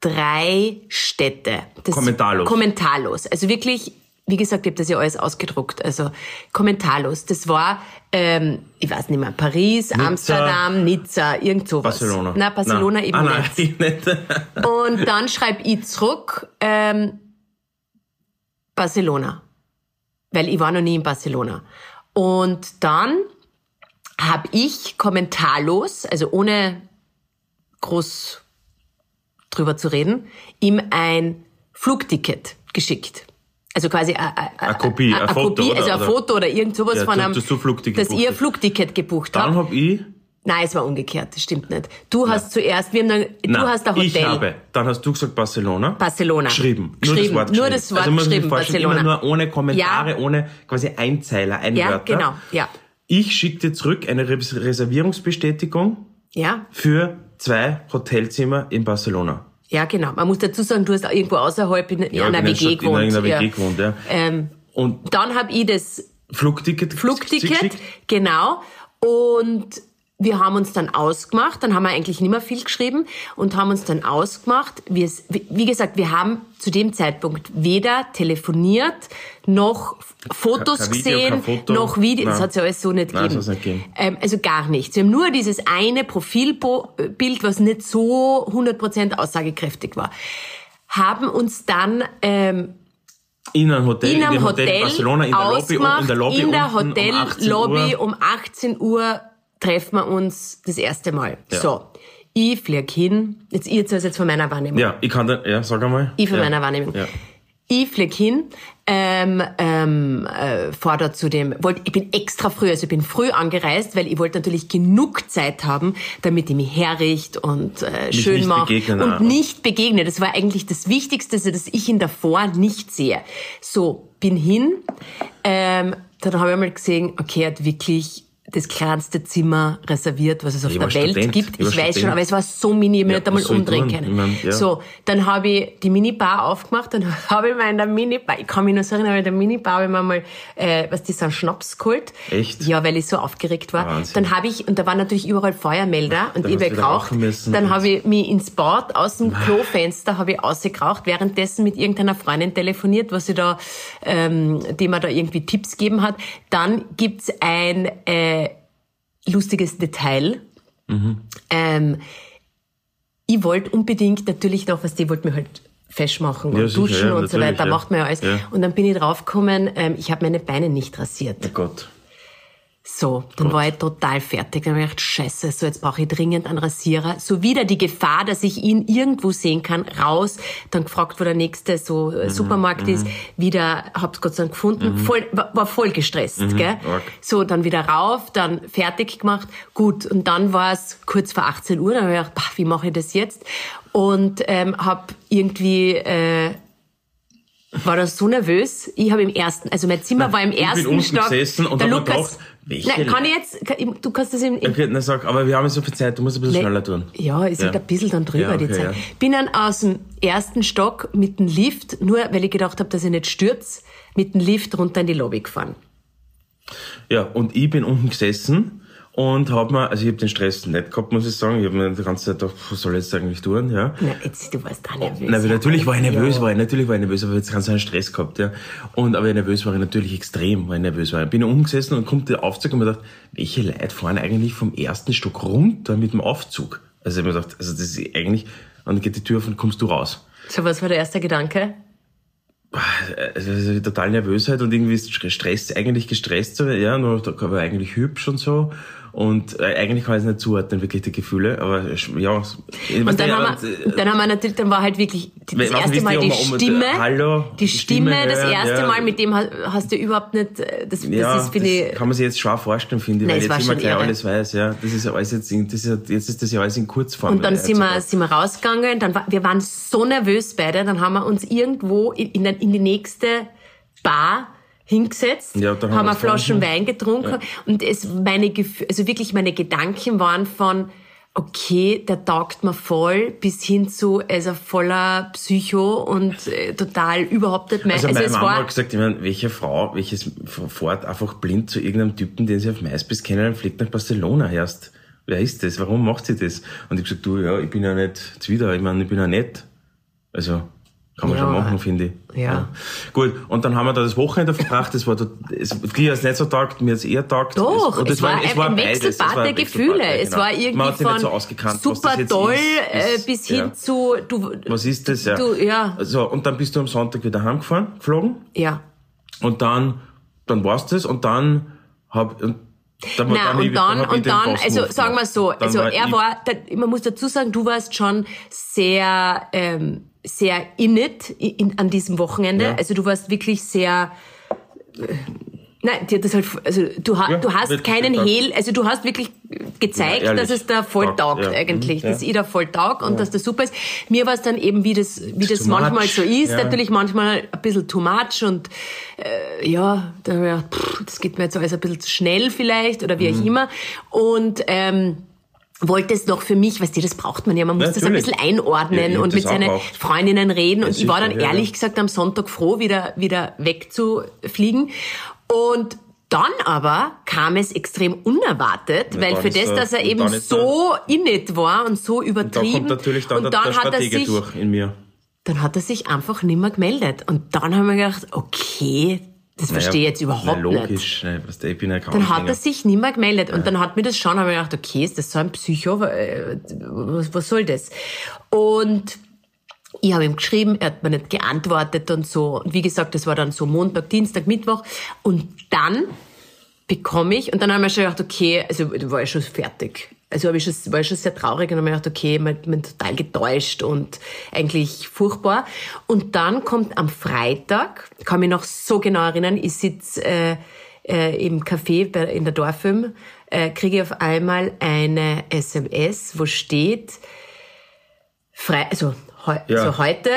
drei Städte. Das Kommentarlos. Kommentarlos. Also wirklich, wie gesagt, ich habe das ja alles ausgedruckt. Also kommentarlos. Das war, ähm, ich weiß nicht mehr, Paris, Amsterdam, Nizza, irgend sowas. Barcelona. Na, Barcelona Nein. eben ah, nein, nicht. nicht. Und dann schreibe ich zurück, ähm, Barcelona. Weil ich war noch nie in Barcelona. Und dann habe ich kommentarlos, also ohne groß drüber zu reden, ihm ein Flugticket geschickt. Also quasi eine, Kopie, ein Foto, Kopie, also ein Foto oder irgend sowas Ja, von du- einem, dass du Flugticket dass gebucht ihr. Flugticket gebucht Dann habt. hab ich, Nein, es war umgekehrt, das stimmt nicht. Du hast zuerst, wir haben dann, du nein, hast ein Hotel. ich habe, dann hast du gesagt Barcelona. Barcelona. Geschrieben. Nur Geschrieben. das Wort Nur geschrieben. das Wort also geschrieben, Barcelona. Immer nur ohne Kommentare, Ja. ohne quasi Einzeiler, ein Ja, genau, ja. Ich schicke dir zurück eine Res- Reservierungsbestätigung Ja, für zwei Hotelzimmer in Barcelona. ja, genau. Man muss dazu sagen, du hast irgendwo außerhalb in, Ja, einer in einer WG Stadt- in einer gewohnt. WG gewohnt, ja. Ähm, Und dann habe ich das Flugticket Flugticket, genau. Und wir haben uns dann ausgemacht, dann haben wir eigentlich nicht mehr viel geschrieben und haben uns dann ausgemacht. Wir, es- wie wie gesagt, wir haben zu dem Zeitpunkt weder telefoniert, noch Fotos Kein Video, gesehen, kein Foto. noch Video. Das hat ja alles so nicht Nein, gegeben. nicht gegeben. Ähm, also gar nichts. Wir haben nur dieses eine Profilbild, was nicht so 100% aussagekräftig war. Haben uns dann ähm, In einem Hotel, in einem dem Hotel, Barcelona, in der Lobby, ausgemacht, in der Lobby in der unten um 18 Hotellobby Uhr. um 18 Uhr treffen wir uns das erste Mal. Ja. So, ich flieg hin, jetzt ihr jetzt jetzt von meiner Wahrnehmung. Ja, ich kann da, ja, sag einmal. Ich von ja. meiner Wahrnehmung. Ja. Ich flieg hin, ähm, ähm, äh, fahr da zu dem, wollt, ich bin extra früh, also ich bin früh angereist, weil ich wollte natürlich genug Zeit haben, damit ich mich herricht und äh, schön nicht mache und auch. nicht begegne. Das war eigentlich das Wichtigste, also, dass ich ihn davor nicht sehe. So, bin hin, ähm, dann habe ich einmal gesehen, okay, er hat wirklich das kleinste Zimmer reserviert, was es auf Ich der Welt Student. gibt. Ich Ich, weiß schon, Student. aber es war so mini, ich Ja, soll ich umdrehen können. Ich mein, ja. So, dann habe ich die Minibar aufgemacht, dann habe ich mir in der Minibar, ich kann mich noch so erinnern, in der Minibar habe ich mir mal, äh, was die sind, Schnaps geholt. Echt? Ja, weil ich so aufgeregt war. Wahnsinn. Dann habe ich, und da waren natürlich überall Feuermelder und Dann ich habe geraucht. Dann und- habe ich mich ins Bad aus dem Klofenster habe ich ausgeraucht, währenddessen mit irgendeiner Freundin telefoniert, was sie da, ähm, die mir da irgendwie Tipps gegeben hat. Dann gibt's ein äh, lustiges Detail. Ähm, ich wollte unbedingt natürlich noch, was die wollte mir halt fesch machen Ja, und sicher, duschen ja, und so weiter, ja. macht man ja alles. Ja. Und dann bin ich draufgekommen, ähm, ich habe meine Beine nicht rasiert. Oh Gott. So, dann Gott. war ich total fertig. Dann habe ich gedacht, scheiße, so jetzt brauche ich dringend einen Rasierer. So wieder die Gefahr, dass ich ihn irgendwo sehen kann, raus. Dann gefragt, wo der nächste so Mhm, äh, Supermarkt ist. Wieder, hab's Gott sei Dank gefunden. Voll, war, voll gestresst, gell? Mhm, arg. So, dann wieder rauf, dann fertig gemacht. Gut, und dann war es kurz vor 18 Uhr. Dann habe ich gedacht, pah, wie mache ich das jetzt? Und ähm, habe irgendwie... Äh, war da so nervös. Ich habe im ersten, also mein Zimmer war im ich bin ersten unten Stock. gesessen und der Lukas, gedacht, welche Nein, kann ich jetzt, kann, du kannst das im, im Okay, na sag, aber wir haben so viel Zeit, du musst ein bisschen schneller tun. ja, ist halt Ja. ein bisschen dann drüber Ja, die okay, Zeit. ja. Bin dann aus dem ersten Stock mit dem Lift, nur weil ich gedacht habe, dass ich nicht stürz, mit dem Lift runter in die Lobby gefahren. Ja, und ich bin unten gesessen und hab mir, also ich habe den Stress nicht gehabt, muss ich sagen. Ich habe mir die ganze Zeit gedacht, was soll ich jetzt eigentlich tun, ja. Na, jetzt, du warst da nervös. Na, aber natürlich war ich nervös, Ja. war ich, natürlich war ich nervös, aber jetzt ganz einen Stress gehabt, ja. Und, aber nervös war ich natürlich extrem, weil ich nervös war. Ich bin umgesessen und kommt der Aufzug und mir gedacht, welche Leute fahren eigentlich vom ersten Stock runter mit dem Aufzug? Also ich hab mir gedacht, also das ist eigentlich, und dann geht die Tür auf und kommst du raus. So, was war der erste Gedanke? Also, also total Nervösheit und irgendwie ist Stress, eigentlich gestresst, ja, nur war eigentlich hübsch und so. Und äh, eigentlich kann ich es nicht zuordnen, wirklich die Gefühle, aber ja. Und dann, haben wir, dann haben wir natürlich, dann war halt wirklich das erste Mal ihr, die ob man- ob- Stimme. Hallo, die Stimme, Stimme das erste ja. Mal, mit dem ha- hast du überhaupt nicht, äh, das, das ja, ist, finde ich, kann man sich jetzt schwer vorstellen, finde ich, weil jetzt immer gleich irre. alles weiß, ja. Das ist alles jetzt, in, das ist, jetzt ist das ja alles in Kurzform. Und dann äh, sind wir, sind wir rausgegangen, dann war, wir waren so nervös beide, dann haben wir uns irgendwo in, in, in die nächste Bar hingesetzt, Ja, haben wir Flaschen getrunken. Wein getrunken und es, meine Gefühle, also wirklich meine Gedanken waren von, okay, der taugt mir voll, bis hin zu, also voller Psycho und äh, total überhaupt nicht mehr. Also, Also, meine Mama hat gesagt, ich meine, welche Frau, welches fährt einfach blind zu irgendeinem Typen, den sie auf MySpace kennen, und fliegt nach Barcelona erst. Wer ist das? Warum macht sie das? Und ich gesagt, du, ja, ich bin ja nicht zuwider, ich meine, ich bin ja nett. Also, kann man Ja. schon machen, finde ich. Ja. Gut, und dann haben wir da das Wochenende verbracht, das war, da, es, dir hat's nicht so taugt, mir hat's eher taugt. Doch, und es, war, beides, es Wechselbad war der ein Gefühle. Wechselbad, ja, Es genau. war Man irgendwie hat so von was super toll ist, äh, bis hin ja. zu, du, Was ist das, ja? Du, ja. So, und dann bist du am Sonntag wieder heimgefahren, geflogen. ja. Und dann, dann war's das und dann hab, und dann, Nein, dann und dann, ich und dann, also sagen wir so, Dann also er ich- war, man muss dazu sagen, du warst schon sehr, ähm, sehr in it in, an diesem Wochenende. Ja. Also du warst wirklich sehr, äh, nein, dir das halt, also du, ha, Ja, du hast keinen. Hehl, also du hast wirklich gezeigt, Ja, dass es da voll Taugt, ja. eigentlich, Mhm, dass ja. ich da voll taugt und dass das super ist. Mir war es dann eben, wie das, wie das manchmal much, so ist, natürlich manchmal ein bisschen too much und äh, ja, da pff, das geht mir jetzt alles ein bisschen zu schnell vielleicht oder wie Mhm. auch immer. Und ähm, wollte es noch für mich, weißt du, das braucht man ja, man muss das ein Natürlich. bisschen einordnen Ja, und das mit seinen gebraucht. Freundinnen reden. Und ich war dann ja, ehrlich ja. gesagt am Sonntag froh, wieder, wieder wegzufliegen. Und dann aber kam es extrem unerwartet, weil dann für das, dass er und eben dann so in it war und so Da übertrieben. kommt natürlich dann, und der, der dann hat er sich durch in mir. dann hat er sich einfach nicht mehr gemeldet. Und dann haben wir gedacht, okay, das verstehe ich jetzt überhaupt na, nicht. logisch, weißt du, ich bin ja kaum Dann hat er sich nicht mehr gemeldet. Und dann hat mir das schon, habe ich gedacht, okay, ist das so ein Psycho? Äh, Was, was soll das? Und ich habe ihm geschrieben, er hat mir nicht geantwortet und so. Und wie gesagt, das war dann so Montag, Dienstag, Mittwoch. Und dann bekomme ich, und dann haben wir schon gedacht, okay, also da war ich schon fertig. Also habe ich schon, war ich schon sehr traurig und habe mir gedacht, okay, man, man total getäuscht und eigentlich furchtbar. Und dann kommt am Freitag, kann mich noch so genau erinnern, ich sitze äh, äh, im Café bei, in der Dorfilm, äh, kriege ich auf einmal eine SMS, wo steht, frei, also, heu, Ja. also heute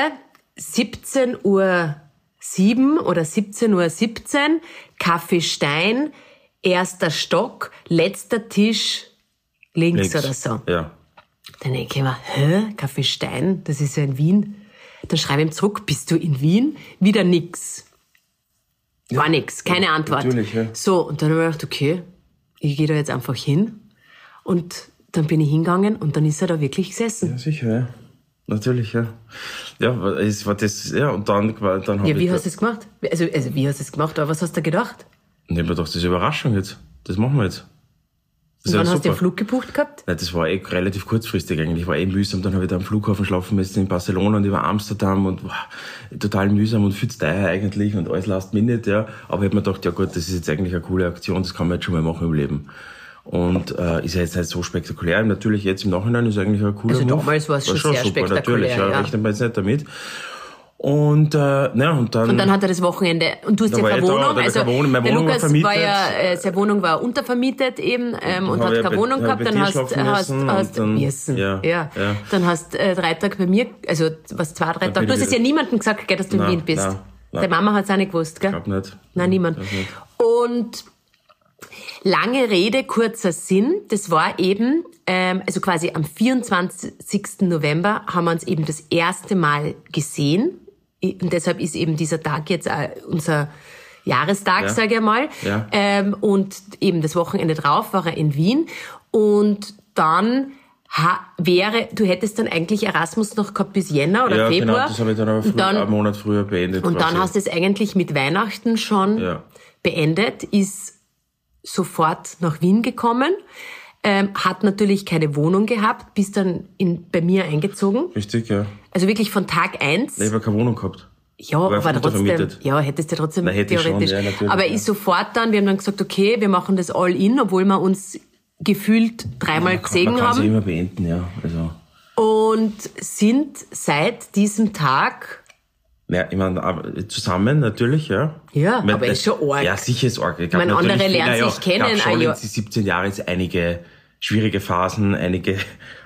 17 Uhr 7 oder 17 Uhr 17, Kaffee Stein erster Stock, letzter Tisch links, Links. oder so. Ja. Dann denke ich mir, hä, Café Stein, das ist ja in Wien. Dann schreibe ich ihm zurück, bist du in Wien? Wieder nix. War nix, keine Antwort. natürlich, ja. So, und dann habe ich gedacht, okay, ich gehe da jetzt einfach hin. Und dann bin ich hingegangen und dann ist er da wirklich gesessen. Ja, sicher, ja. Natürlich, ja. Ja, es war das, ja, und dann, dann habe Ja, wie ich. hast du es gemacht? Also, also wie hast du es gemacht? Aber was hast du gedacht? Ich hab mir gedacht, das ist eine Überraschung jetzt. Das machen wir jetzt. Und wann ja hast du den. Flug gebucht gehabt? Nein, das war eh relativ kurzfristig eigentlich. War eh mühsam. Dann habe ich da am Flughafen schlafen müssen in Barcelona und über Amsterdam und boah, total mühsam und viel zu teuer eigentlich und alles last minute, ja. Aber ich habe mir gedacht, ja gut, das ist jetzt eigentlich eine coole Aktion, das kann man jetzt schon mal machen im Leben. Und äh, ist ja jetzt nicht so spektakulär. Natürlich jetzt im Nachhinein ist eigentlich ein cooler Also damals war es schon sehr super, spektakulär, Natürlich, ja, ja. rechnet man jetzt nicht damit. Und, äh, na, und dann... Und dann hat er das Wochenende, und du hast ja war keine ich da, Wohnung, da also war keine Wohnung, meine der Wohnung war Lukas vermietet. war ja, äh, seine Wohnung war untervermietet eben ähm, und hat keine bei- Wohnung hab gehabt, dann hast, hast, hast, dann- müssen, ja, ja, ja. dann hast äh, drei Tage bei mir, also was zwei, drei Tage, du hast es ja niemandem gesagt, gell, dass du in Nein, Wien bist. nein, nein. Deine Mama hat es auch nicht gewusst, gell? Ich glaub nicht. Nein, niemand. Nicht. Und lange Rede, kurzer Sinn, das war eben, ähm, also quasi am 24. November haben wir uns eben das erste Mal gesehen. Und deshalb ist eben dieser Tag jetzt auch unser Jahrestag, Ja. sage ich mal. Ja. Ähm, und eben das Wochenende drauf war er in Wien. Und dann ha wäre, du hättest dann eigentlich Erasmus noch gehabt bis Jänner oder ja, Februar. genau, das habe ich dann aber früh, dann, einen Monat früher beendet. und dann hast du es eigentlich mit Weihnachten schon Ja. beendet, ist sofort nach Wien gekommen, ähm, hat natürlich keine Wohnung gehabt, bist dann in, bei mir eingezogen. Richtig, ja. Also wirklich von Tag eins. Ich habe keine Wohnung gehabt. Ja, aber trotzdem, ja, hättest du trotzdem Na, hätte ich schon, theoretisch. ja, aber ja. ist sofort dann, wir haben dann gesagt, okay, wir machen das all in, obwohl wir uns gefühlt dreimal Man kann- gesehen Man kann haben immer beenden, ja. Also, und sind seit diesem Tag ja, ich meine, zusammen natürlich, ja. Ja, mein, aber ist schon arg. Ja, sicher ist arg. Ich meine, andere lernen ja, sich kennen, schon ja. in die 17 Jahre jetzt einige schwierige Phasen, einige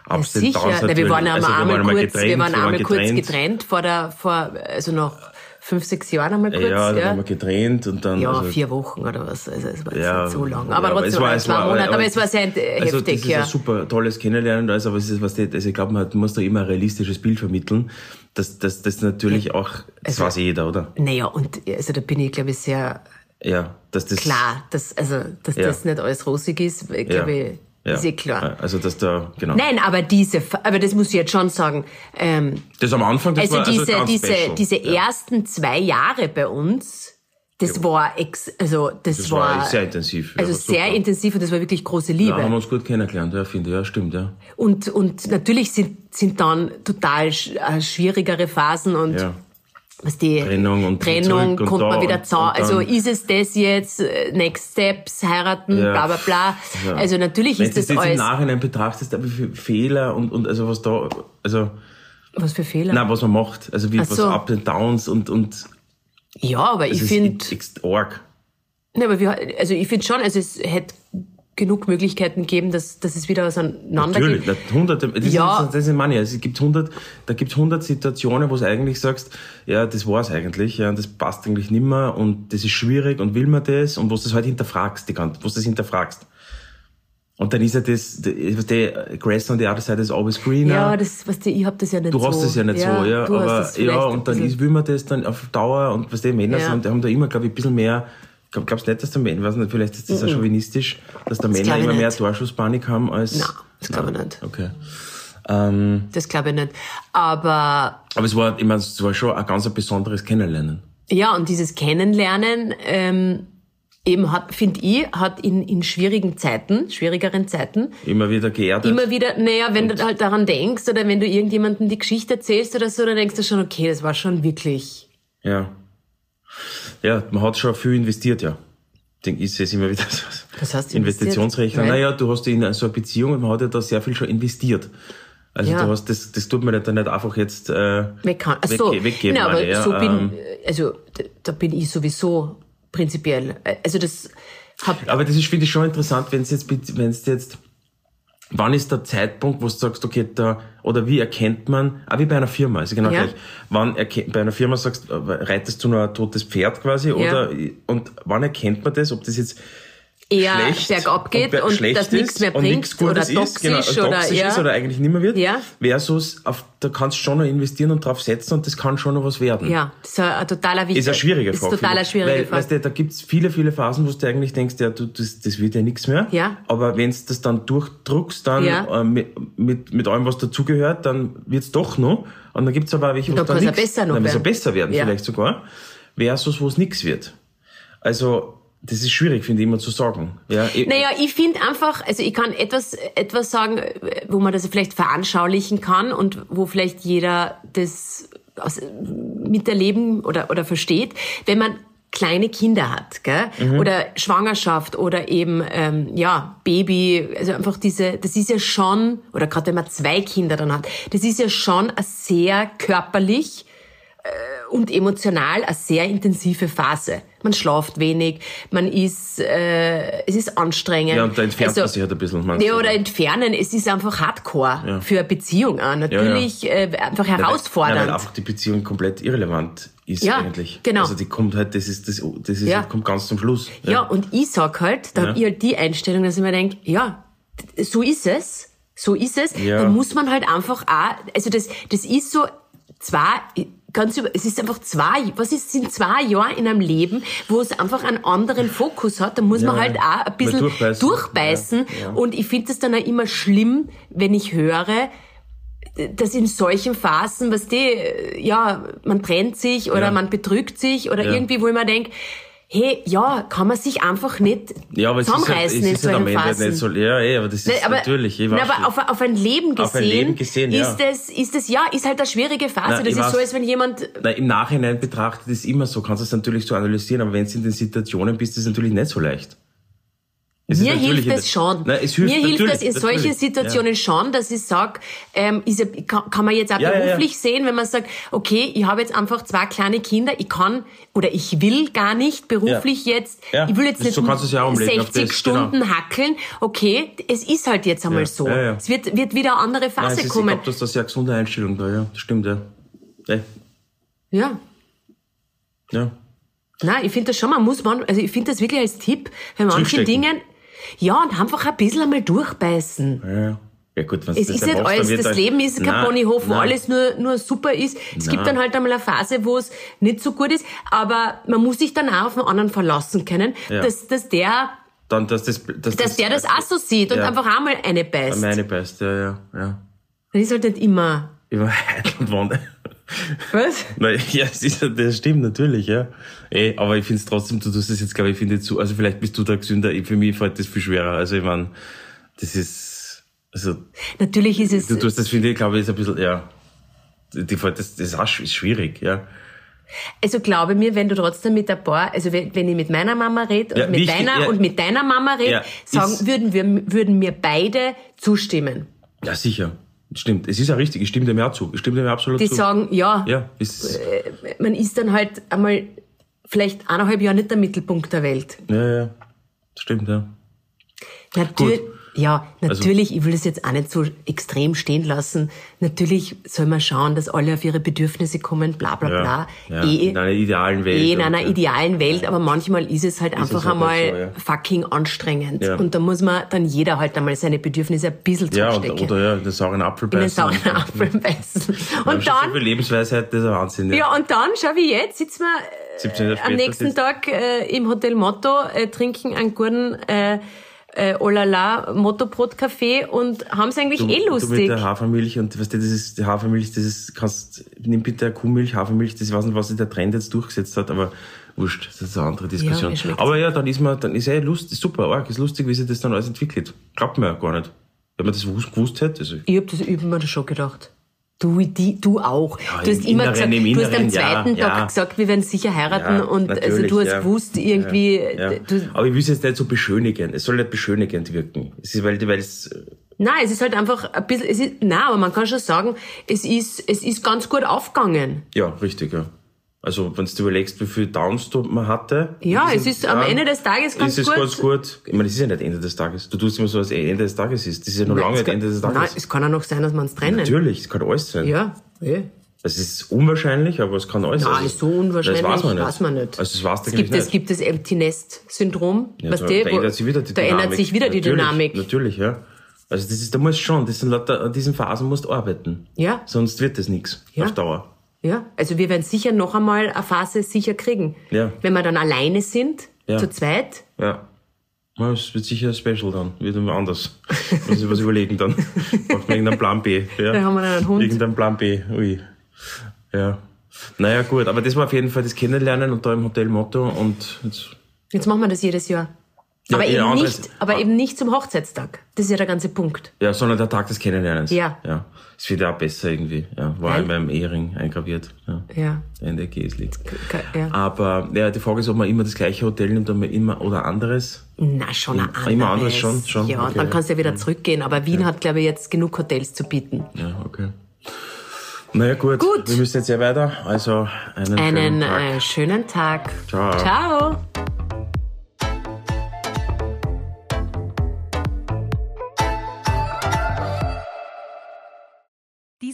Ups and Sicher, Downs Na, wir waren einmal, Also, wir einmal waren kurz, wir waren einmal kurz getrennt vor der, vor, also noch fünf, sechs Jahren einmal kurz, Ja, da ja. waren wir getrennt und dann. Ja, also, vier Wochen oder was. Also es war jetzt Ja, nicht so lang. ja, Aber trotzdem, es war, es zwei war, Monate. Aber es es war sehr also heftig, das ist ja. ein super tolles Kennenlernen, und alles, aber es ist was, die- also ich glaube, man muss da immer ein realistisches Bild vermitteln. Das, das, das natürlich auch, das Also- weiß jeder, oder? Naja, und also da bin ich, glaube ich, sehr Ja, dass das. klar, dass, also, dass Ja. das nicht alles rosig ist, Ja, glaube ich, ja. ist eh klar. Also, dass da, genau. Nein, aber diese, aber das muss ich jetzt schon sagen, ähm, Das am Anfang, das also war diese, also ganz diese, special. diese ja. ersten zwei Jahre bei uns, das war ex, also das, Das war war, sehr intensiv. ja, also war sehr super. intensiv und das war wirklich große Ja, Liebe. haben wir uns gut kennengelernt, ja, finde ich. Ja, stimmt, ja. Und, und natürlich sind, sind dann total äh, schwierigere Phasen und Ja. Was die Trennung und Trennung und kommt da man wieder und- und Also ist es das jetzt, äh, Next Steps, heiraten, Ja. bla bla bla. Ja. Also natürlich Wenn ist du das das jetzt im alles. Nachhinein betrachtest, aber viele Fehler und, und also was da, also, Was für Fehler? nein, was man macht, also wie, Ach was so. Up and Downs und, und, ja, aber ich finde, arg. ne, aber wir, also ich finde schon, also es hätte genug Möglichkeiten geben, dass, dass es wieder auseinander Natürlich, geht. na, hunderte, das, Ja. ist, das ist meine, es gibt hundert, da gibt hundert Situationen, wo du eigentlich sagst, ja, das war's eigentlich, ja, und das passt eigentlich nimmer und das ist schwierig und will man das und wo du das halt hinterfragst, die ganze, wo du das hinterfragst. Und dann ist ja das, was der Grass on the other side is always greener. Ja, das, was die, ich hab das ja nicht Du so. hast es ja nicht so, ja. du hast Aber ja, und dann ist, will man das dann auf Dauer und was die Männer Ja. sind, die haben da immer, glaube ich, ein bisschen mehr. Glaub, glaubst du nicht, dass der Männer, weiß nicht, vielleicht ist das auch chauvinistisch, dass der Männer glaub ich immer mehr. Torschusspanik haben als. Nein, das glaube ich nicht. Okay. Ähm, Das glaube ich nicht. Aber aber es war, ich meine, es war schon ein ganz besonderes Kennenlernen. ja, und dieses Kennenlernen ähm, eben hat, finde ich, hat in, in schwierigen Zeiten, schwierigeren Zeiten, Immer wieder geerdet. immer wieder, naja, wenn du halt daran denkst oder wenn du irgendjemandem die Geschichte erzählst oder so, dann denkst du schon, okay, das war schon wirklich. Ja. Ja, man hat schon viel investiert, ja. Denke, ich sehe es immer wieder so. Was hast du Investitionsrechner. investiert? Naja, du hast in so eine Beziehung und man hat ja da sehr viel schon investiert. Also Ja. du hast das, das tut man ja dann nicht einfach jetzt äh, Weg kann. Ach so, wegge- weggeben. na, aber ja. so bin, Ähm, also da, da bin ich sowieso prinzipiell. äh, Also das hab, aber das ist, finde ich, schon interessant, wenn es jetzt, wenn es jetzt, wann ist der Zeitpunkt, wo du sagst, okay, da, oder wie erkennt man, auch wie bei einer Firma, also genau Ja. gleich, wann erkennt, bei einer Firma sagst, äh, reitest du nur ein totes Pferd quasi, Ja. oder, und wann erkennt man das, ob das jetzt eher schlecht bergab geht und schlecht das nichts ist mehr und bringt nichts Gutes oder ist, genau, toxisch oder- toxisch ja. ist oder eigentlich nicht mehr wird, Ja. versus auf, da kannst du schon noch investieren und drauf setzen und das kann schon noch was werden. Ja, das ist ein, totaler wichtiger. Ist eine schwierige ist Frage. total eine schwierige Weil, Frage. weißt du, da gibt's viele, viele Phasen, wo du eigentlich denkst, ja, du, das, das wird ja nichts mehr. Ja. Aber wenn du das dann durchdruckst, dann Ja. äh, mit, mit, mit allem, was dazugehört, dann wird's doch noch. Und dann gibt's aber welche, Und wo dann dann nichts- besser noch dann besser werden, vielleicht sogar. Versus, wo es nichts wird. Also, das ist schwierig, finde ich, immer zu sagen. Ja, ich- Naja, ich finde einfach, also ich kann etwas, etwas sagen, wo man das vielleicht veranschaulichen kann und wo vielleicht jeder das aus, miterleben oder, oder versteht. Wenn man kleine Kinder hat, gell? oder Schwangerschaft oder eben ähm, ja Baby, also einfach diese, das ist ja schon, oder gerade wenn man zwei Kinder dann hat, das ist ja schon ein sehr körperlich und emotional eine sehr intensive Phase. Man schlaft wenig, man ist, äh, es ist anstrengend. ja, und da entfernt Also, man sich halt ein bisschen. meinst ja, oder entfernen, es ist einfach hardcore für eine Beziehung auch. Natürlich Äh, einfach Ja, weil- herausfordernd. Ja, weil einfach die Beziehung komplett irrelevant ist Ja, eigentlich. genau. Also die kommt halt, das ist, das, das ist, Ja. kommt ganz zum Schluss. Ja, und ich sag halt, da Ja. hab ich halt die Einstellung, dass ich mir denk, ja, so ist es, so ist es. Ja. Da muss man halt einfach auch, also das, das ist so zwar ganz über, es ist einfach zwei, was ist, sind zwei Jahre in einem Leben, wo es einfach einen anderen Fokus hat, da muss man Ja, halt auch ein bisschen durchbeißen. durchbeißen. Ja, ja. Und ich finde es dann auch immer schlimm, wenn ich höre, dass in solchen Phasen, was die, ja, man trennt sich oder man betrügt sich oder irgendwie, wo ich mir denk, hey, ja, kann man sich einfach nicht Ja, aber es ist halt, es zusammenreißen in ist solchen Ende halt Phasen. nicht so, ja, eh, aber das ist Ne, aber, natürlich, ich na, weiß aber auf, auf ein Leben gesehen, Auf ein Leben gesehen, ja. ist das, ist das, ja, ist halt eine schwierige Phase. Na, das ist so, weiß. als wenn jemand, Na, Im Nachhinein betrachtet ist immer so, kannst du es natürlich so analysieren, aber wenn du in den Situationen bist, ist es natürlich nicht so leicht. Mir hilft es schon. Nein, hilft mir hilft das in solchen. Situationen schon, dass ich sag, ähm, ist ja, kann, kann man jetzt auch Ja, ja, ja. beruflich sehen, wenn man sagt, okay, ich habe jetzt einfach zwei kleine Kinder, ich kann oder ich will gar nicht beruflich jetzt, Ja, ich will jetzt das- nicht so kannst du es ja auch umlegen auf 60 das, genau. Stunden hackeln. Okay, es ist halt jetzt einmal Ja, so. ja, ja. Es wird, wird wieder eine andere Nein, Phase es ist, ich kommen. glaube, dass das eine sehr gesunde Einstellung da, ja. Das stimmt, ja. Ja. ja. ja. Nein, ich finde das schon, man muss, man, also ich finde das wirklich als Tipp, bei manchen. Dingen, ja, und einfach ein bisschen einmal durchbeißen. Ja, ja gut, wenn Es das ist dann nicht dann alles, das dann- Leben ist kein Nein, Ponyhof, wo nein. alles nur, nur super ist. Es gibt dann halt einmal eine Phase, wo es nicht so gut ist, aber man muss sich dann auch auf den anderen verlassen können, Ja. dass, dass der, Dann, dass das, dass, dass der das auch so sieht und Ja. einfach einmal eine beißt. Meine Beste, ja, ja, ja. Das ist halt nicht immer, Über Heidel und Wonne. Was? Nein, ja, es ist, das stimmt natürlich, ja. Ey, aber ich finde es trotzdem, du tust es jetzt, glaube ich, finde ich zu, also vielleicht bist du da gesünder, für mich fällt das viel schwerer. Also ich meine, das ist, also Natürlich ist es, du tust das, finde ich, glaube ich, ist ein bisschen, ja, die fällt das, das ist auch schwierig, ja. also glaube mir, wenn du trotzdem mit ein paar, also wenn, wenn ich mit meiner Mama rede und Ja, mit wichtig, deiner ja. und mit deiner Mama rede, Ja, sagen, ist- würden wir, würden mir beide zustimmen. Ja, sicher. Stimmt. Es ist ja richtig, ich stimme dem ja zu. Ich stimme dem ja absolut Die zu. sagen, ja, ja, ist, man ist dann halt einmal vielleicht eineinhalb Jahre nicht der Mittelpunkt der Welt. ja, ja. Stimmt, ja. Natürlich, Gut. Ja, Also natürlich, ich will das jetzt auch nicht so extrem stehen lassen. Natürlich soll man schauen, dass alle auf ihre Bedürfnisse kommen, bla bla Ja, bla. ja. Eh, in einer idealen Welt. eh in einer und, ja. idealen Welt, aber manchmal ist es halt einfach es halt einmal so, ja. fucking anstrengend. Ja. Und da muss man dann jeder halt einmal seine Bedürfnisse ein bisschen Ja, und, zurückstecken. oder ja, den sauren Apfel in den beißen. sauren und- Apfel beißen. Haben Und schon so dann, viel Lebensweisheit, das ist ein Wahnsinn. ja, und dann, schau wie jetzt, sitzen wir 17 Jahre am nächsten sitzt- Tag äh, im Hotel Motto, äh, trinken einen guten äh, äh, Olala Motto-Brot-Kaffee und haben es eigentlich Du, eh du mit lustig. der Hafermilch und weißt du, das ist die Hafermilch, das ist, kannst, nimm bitte Kuhmilch, Hafermilch, das ich weiß nicht, was sich der Trend jetzt durchgesetzt hat, aber wurscht, das ist eine andere Diskussion. mir schmeckt's. aber ja, dann ist man, dann ist eh lustig, super, arg, ist lustig, wie sich das dann alles entwickelt. Glaubt man ja gar nicht. Wenn man das gewusst, gewusst hätte, also, Ich hab das üben mir das schon gedacht. Du, die, du auch. Ja, du hast im immer Inneren, gesagt, im du hast am Inneren, ja, zweiten Tag ja. gesagt, wir werden sicher heiraten und also du hast gewusst, irgendwie, du, Aber ich will es jetzt nicht so beschönigen. Es soll nicht beschönigend wirken. Es ist, weil, weil es, nein, es ist halt einfach ein bisschen, es ist, nein, aber man kann schon sagen, es ist, es ist ganz gut aufgegangen. ja, richtig, ja. Also, wenn du überlegst, wie viel Downs man hatte. Ja, es ist am Jahr, Ende des Tages ganz ist es gut. ganz gut. Ich meine, es ist ja nicht Ende des Tages. Du tust immer so, als Ende des Tages ist. Das ist ja noch lange es nicht Ende des Tages. Nein, es kann auch noch sein, dass wir uns trennen. Natürlich, es kann alles sein. Ja, eh. Es ist unwahrscheinlich, aber es kann alles Nein, also, ist so unwahrscheinlich, Das weiß man nicht. weiß man nicht. Also das weiß es gibt, nicht. es gibt das Empty Nest Syndrom. Ja, weißt da, du, da ändert sich wieder die da Dynamik. ändert sich wieder die natürlich, Dynamik. Natürlich, ja. Also das ist, da musst schon, das sind lauter, an diesen Phasen musst du arbeiten. Ja. Sonst wird das nichts Ja. auf Dauer. Ja, also wir werden sicher noch einmal eine Phase sicher kriegen. Ja. Wenn wir dann alleine sind, Ja. zu zweit, Ja. Ja, Es wird sicher Special dann, wird immer anders. Muss ich was überlegen dann. Braucht man irgendeinen Plan B. Ja. Da haben wir dann einen Hund. Irgendeinen Plan B. Ui. Ja. Naja, gut, aber das war auf jeden Fall das Kennenlernen und da im Hotel Motto und jetzt, jetzt machen wir das jedes Jahr. Ja, aber, ihr eben nicht, aber eben nicht zum Hochzeitstag. Das ist ja der ganze Punkt. ja, sondern der Tag des Kennenlernens. Ja. Ja. Es wird ja auch besser irgendwie. Ja. War Weil- in meinem Ehering eingraviert. Ja. Ja. Ende Gesli. Ja. Aber ja, die Frage ist, ob man immer das gleiche Hotel nimmt oder immer oder anderes. Na, schon ein anderes. Immer anderes schon, schon, Ja, okay. dann kannst du ja wieder zurückgehen. Aber Wien hat, glaube ich, jetzt genug Hotels zu bieten. Ja, okay. Naja, gut. Gut. Wir müssen jetzt ja weiter. Also einen, Einen schönen Tag. äh, schönen Tag. Ciao. Ciao.